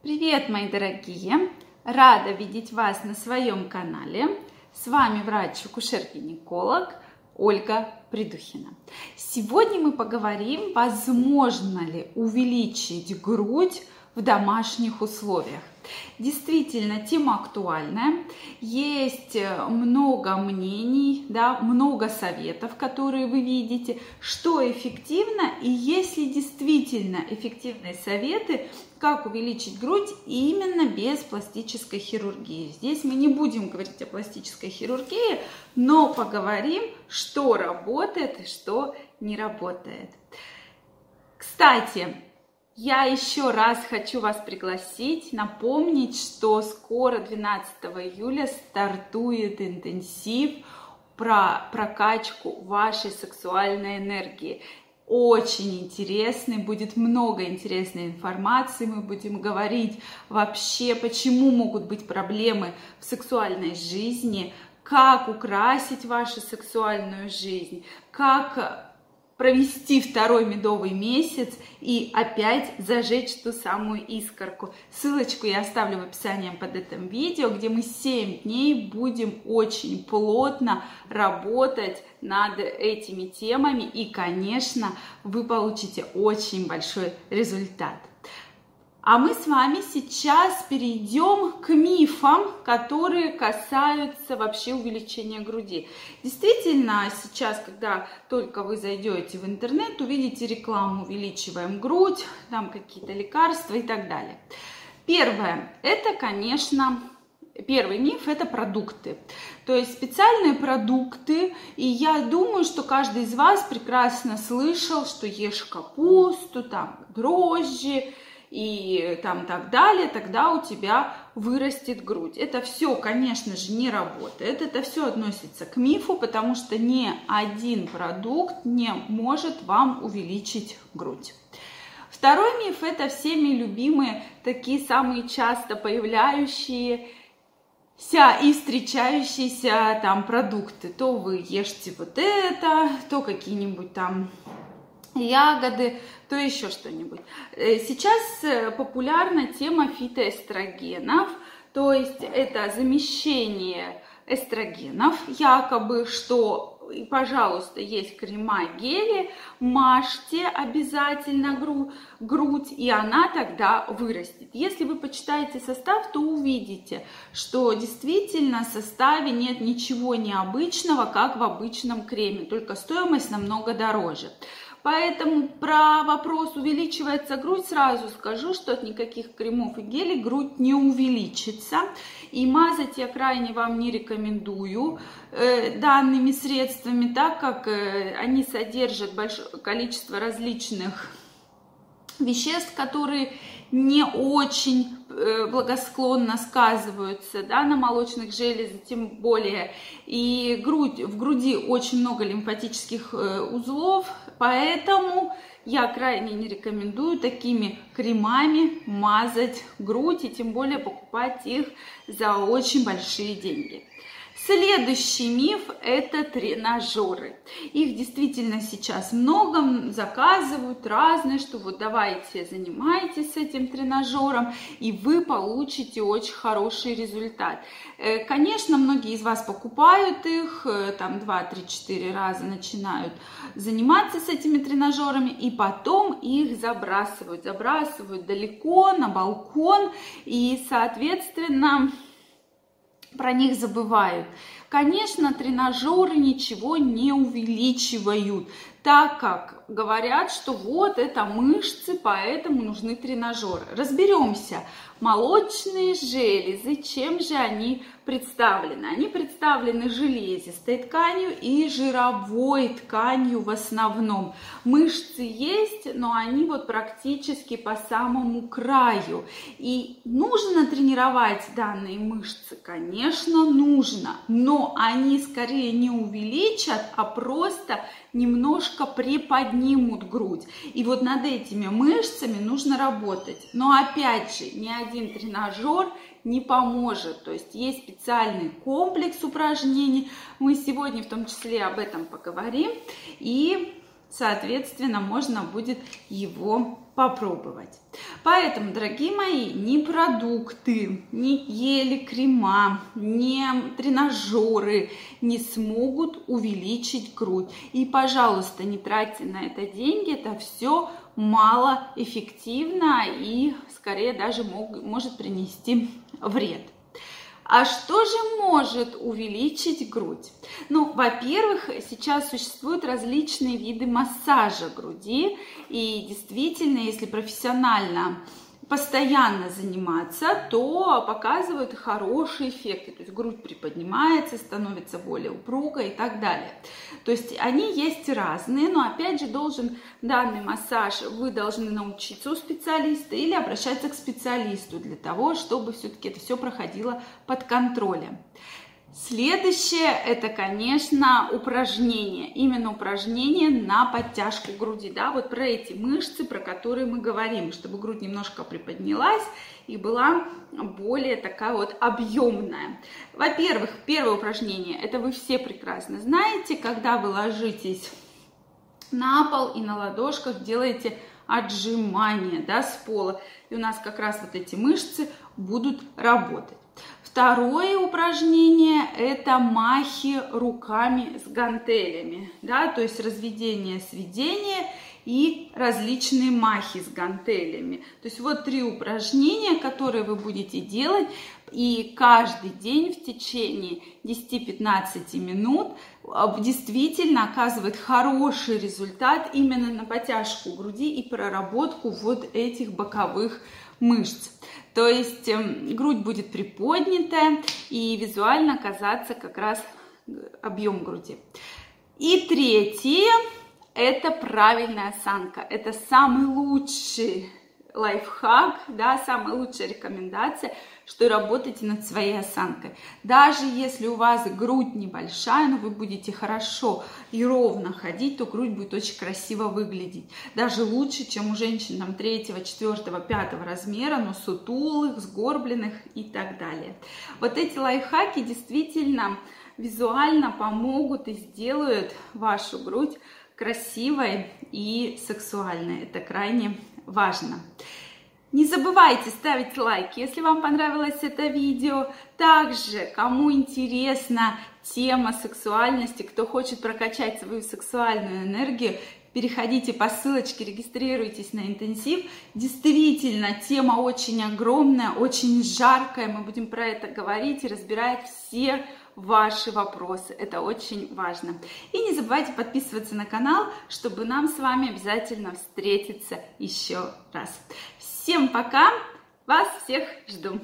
Привет, мои дорогие! Рада видеть вас на своем канале. С вами врач-акушер-гинеколог Ольга Придухина. Сегодня мы поговорим, возможно ли увеличить грудь в домашних условиях. Действительно, тема актуальная. Есть э, много мнений, да, много советов, которые вы видите, что эффективно и есть ли действительно эффективные советы, как увеличить грудь именно без пластической хирургии. Здесь мы не будем говорить о пластической хирургии, но поговорим, что работает и что не работает. Кстати, я еще раз хочу вас пригласить, напомнить, что скоро 12 июля стартует интенсив про прокачку вашей сексуальной энергии. Очень интересный, будет много интересной информации, мы будем говорить вообще, почему могут быть проблемы в сексуальной жизни, как украсить вашу сексуальную жизнь, как провести второй медовый месяц и опять зажечь ту самую искорку. Ссылочку я оставлю в описании под этим видео, где мы 7 дней будем очень плотно работать над этими темами и, конечно, вы получите очень большой результат. А мы с вами сейчас перейдем к мифам, которые касаются вообще увеличения груди. Действительно, сейчас, когда только вы зайдете в интернет, увидите рекламу «Увеличиваем грудь», там какие-то лекарства и так далее. Первое, это, конечно, Первый миф – это продукты. То есть специальные продукты, и я думаю, что каждый из вас прекрасно слышал, что ешь капусту, там дрожжи, и там так далее, тогда у тебя вырастет грудь. Это все, конечно же, не работает. Это все относится к мифу, потому что ни один продукт не может вам увеличить грудь. Второй миф – это всеми любимые, такие самые часто появляющиеся и встречающиеся там продукты. То вы ешьте вот это, то какие-нибудь там ягоды, то еще что-нибудь. Э, сейчас э, популярна тема фитоэстрогенов, то есть это замещение эстрогенов, якобы, что пожалуйста, есть крема, гели, мажьте обязательно гру, грудь, и она тогда вырастет. Если вы почитаете состав, то увидите, что действительно в составе нет ничего необычного, как в обычном креме, только стоимость намного дороже. Поэтому про вопрос, увеличивается грудь, сразу скажу, что от никаких кремов и гелей грудь не увеличится. И мазать я крайне вам не рекомендую э, данными средствами, так как э, они содержат большое количество различных веществ, которые не очень благосклонно сказываются да, на молочных железах, тем более. И грудь, в груди очень много лимфатических э, узлов, поэтому я крайне не рекомендую такими кремами мазать грудь и тем более покупать их за очень большие деньги. Следующий миф – это тренажеры. Их действительно сейчас много, заказывают разные, что вот давайте занимайтесь этим тренажером, и вы получите очень хороший результат. Э, конечно, многие из вас покупают их, э, там 2, 3, 4 раза начинают заниматься с этими тренажерами, и потом их забрасывают, забрасывают далеко на балкон, и, соответственно, про них забывают. Конечно, тренажеры ничего не увеличивают, так как говорят, что вот это мышцы, поэтому нужны тренажеры. Разберемся. Молочные железы, чем же они представлены? Они представлены железистой тканью и жировой тканью в основном. Мышцы есть, но они вот практически по самому краю. И нужно тренировать данные мышцы? Конечно, нужно, но они скорее не увеличат, а просто немножко приподнимут грудь. И вот над этими мышцами нужно работать. Но опять же, ни один тренажер не поможет. То есть есть специальный комплекс упражнений. Мы сегодня в том числе об этом поговорим. И, соответственно, можно будет его попробовать. Поэтому, дорогие мои, ни продукты, ни ели крема, ни тренажеры не смогут увеличить грудь. И, пожалуйста, не тратьте на это деньги, это все малоэффективно и скорее даже мог, может принести вред. А что же может увеличить грудь? Ну, во-первых, сейчас существуют различные виды массажа груди, и действительно, если профессионально постоянно заниматься, то показывают хорошие эффекты. То есть грудь приподнимается, становится более упругой и так далее. То есть они есть разные, но опять же должен данный массаж, вы должны научиться у специалиста или обращаться к специалисту для того, чтобы все-таки это все проходило под контролем. Следующее это, конечно, упражнение. Именно упражнение на подтяжку груди. Да, вот про эти мышцы, про которые мы говорим, чтобы грудь немножко приподнялась и была более такая вот объемная. Во-первых, первое упражнение, это вы все прекрасно знаете, когда вы ложитесь на пол и на ладошках делаете отжимания да, с пола. И у нас как раз вот эти мышцы будут работать. Второе упражнение – это махи руками с гантелями, да, то есть разведение, сведение и различные махи с гантелями. То есть вот три упражнения, которые вы будете делать, и каждый день в течение 10-15 минут а, действительно оказывает хороший результат именно на потяжку груди и проработку вот этих боковых мышц. То есть эм, грудь будет приподнятая и визуально казаться как раз объем груди. И третье – это правильная осанка. Это самый лучший лайфхак, да, самая лучшая рекомендация, что работайте над своей осанкой. Даже если у вас грудь небольшая, но вы будете хорошо и ровно ходить, то грудь будет очень красиво выглядеть. Даже лучше, чем у женщин там, 3, 4, 5 размера, но сутулых, сгорбленных и так далее. Вот эти лайфхаки действительно визуально помогут и сделают вашу грудь красивой и сексуальной. Это крайне важно. Не забывайте ставить лайки, если вам понравилось это видео. Также, кому интересна тема сексуальности, кто хочет прокачать свою сексуальную энергию, переходите по ссылочке, регистрируйтесь на интенсив. Действительно, тема очень огромная, очень жаркая. Мы будем про это говорить и разбирать все ваши вопросы. Это очень важно. И не забывайте подписываться на канал, чтобы нам с вами обязательно встретиться еще раз. Всем пока! Вас всех жду!